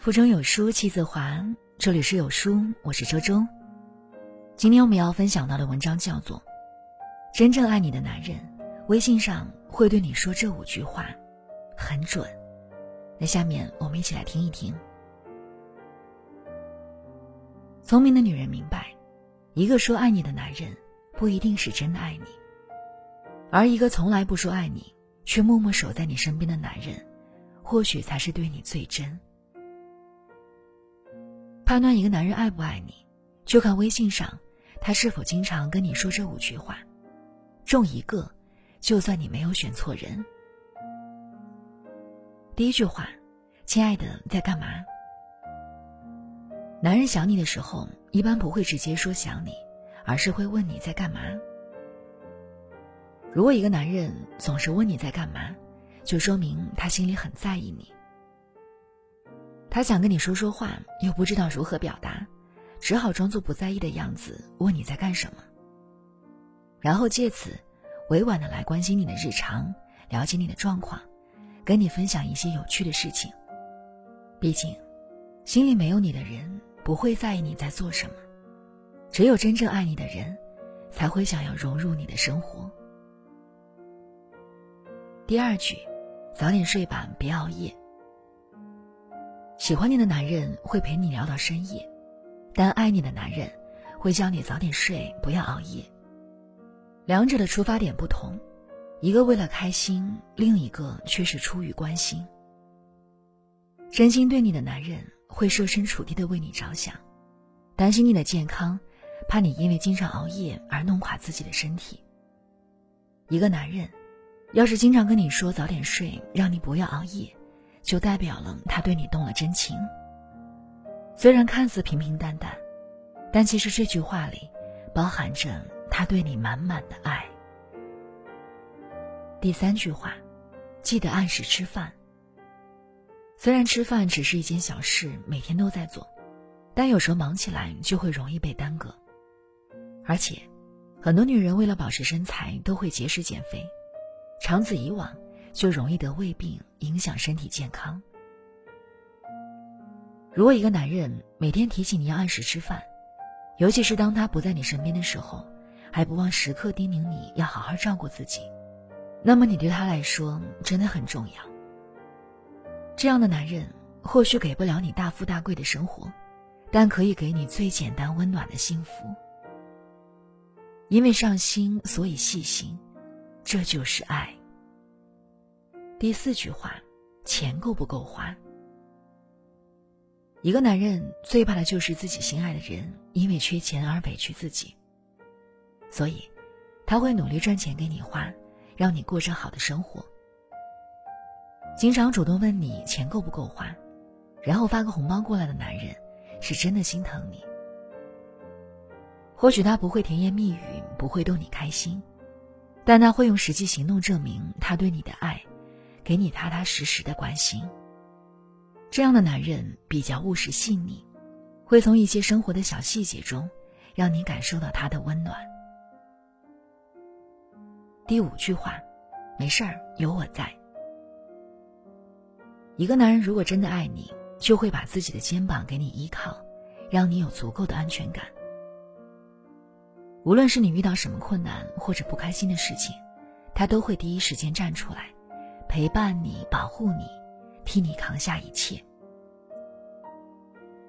腹中有书气自华，这里是有书，我是周周。今天我们要分享到的文章叫做《真正爱你的男人》，微信上会对你说这五句话，很准。那下面我们一起来听一听。聪明的女人明白，一个说爱你的男人不一定是真的爱你，而一个从来不说爱你却默默守在你身边的男人，或许才是对你最真。判断一个男人爱不爱你，就看微信上他是否经常跟你说这五句话，中一个，就算你没有选错人。第一句话，亲爱的，在干嘛？男人想你的时候，一般不会直接说想你，而是会问你在干嘛。如果一个男人总是问你在干嘛，就说明他心里很在意你。他想跟你说说话，又不知道如何表达，只好装作不在意的样子，问你在干什么。然后借此，委婉的来关心你的日常，了解你的状况，跟你分享一些有趣的事情。毕竟，心里没有你的人不会在意你在做什么，只有真正爱你的人，才会想要融入你的生活。第二句，早点睡吧，别熬夜。喜欢你的男人会陪你聊到深夜，但爱你的男人会叫你早点睡，不要熬夜。两者的出发点不同，一个为了开心，另一个却是出于关心。真心对你的男人会设身处地的为你着想，担心你的健康，怕你因为经常熬夜而弄垮自己的身体。一个男人，要是经常跟你说早点睡，让你不要熬夜。就代表了他对你动了真情。虽然看似平平淡淡，但其实这句话里包含着他对你满满的爱。第三句话，记得按时吃饭。虽然吃饭只是一件小事，每天都在做，但有时候忙起来就会容易被耽搁。而且，很多女人为了保持身材都会节食减肥，长此以往。就容易得胃病，影响身体健康。如果一个男人每天提醒你要按时吃饭，尤其是当他不在你身边的时候，还不忘时刻叮咛你要好好照顾自己，那么你对他来说真的很重要。这样的男人或许给不了你大富大贵的生活，但可以给你最简单温暖的幸福。因为上心，所以细心，这就是爱。第四句话，钱够不够花？一个男人最怕的就是自己心爱的人因为缺钱而委屈自己，所以他会努力赚钱给你花，让你过上好的生活。经常主动问你钱够不够花，然后发个红包过来的男人，是真的心疼你。或许他不会甜言蜜语，不会逗你开心，但他会用实际行动证明他对你的爱。给你踏踏实实的关心。这样的男人比较务实细腻，会从一些生活的小细节中，让你感受到他的温暖。第五句话，没事儿，有我在。一个男人如果真的爱你，就会把自己的肩膀给你依靠，让你有足够的安全感。无论是你遇到什么困难或者不开心的事情，他都会第一时间站出来。陪伴你，保护你，替你扛下一切。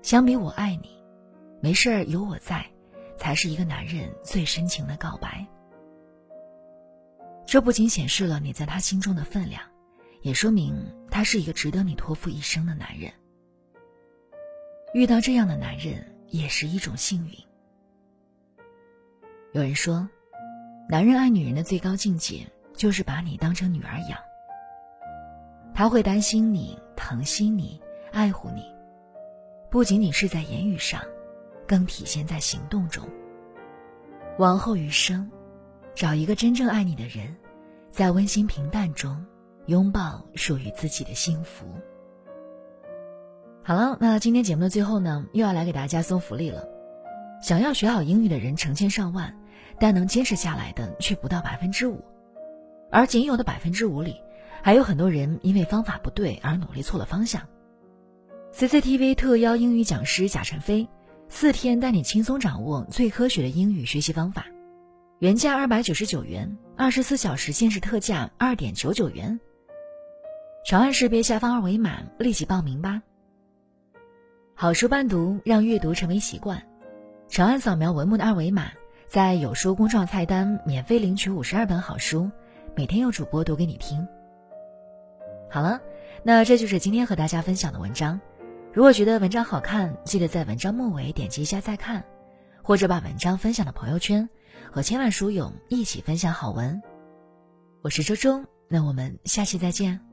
相比我爱你，没事儿有我在，才是一个男人最深情的告白。这不仅显示了你在他心中的分量，也说明他是一个值得你托付一生的男人。遇到这样的男人也是一种幸运。有人说，男人爱女人的最高境界就是把你当成女儿养。他会担心你、疼惜你、爱护你，不仅仅是在言语上，更体现在行动中。往后余生，找一个真正爱你的人，在温馨平淡中拥抱属于自己的幸福。好了，那今天节目的最后呢，又要来给大家送福利了。想要学好英语的人成千上万，但能坚持下来的却不到百分之五，而仅有的百分之五里。还有很多人因为方法不对而努力错了方向。CCTV 特邀英语讲师贾晨飞，四天带你轻松掌握最科学的英语学习方法，原价二百九十九元，二十四小时限时特价二点九九元。长按识别下方二维码，立即报名吧。好书伴读，让阅读成为习惯。长按扫描文末的二维码，在有书公众号菜单免费领取五十二本好书，每天有主播读给你听。好了，那这就是今天和大家分享的文章。如果觉得文章好看，记得在文章末尾点击一下再看，或者把文章分享到朋友圈，和千万书友一起分享好文。我是周周，那我们下期再见。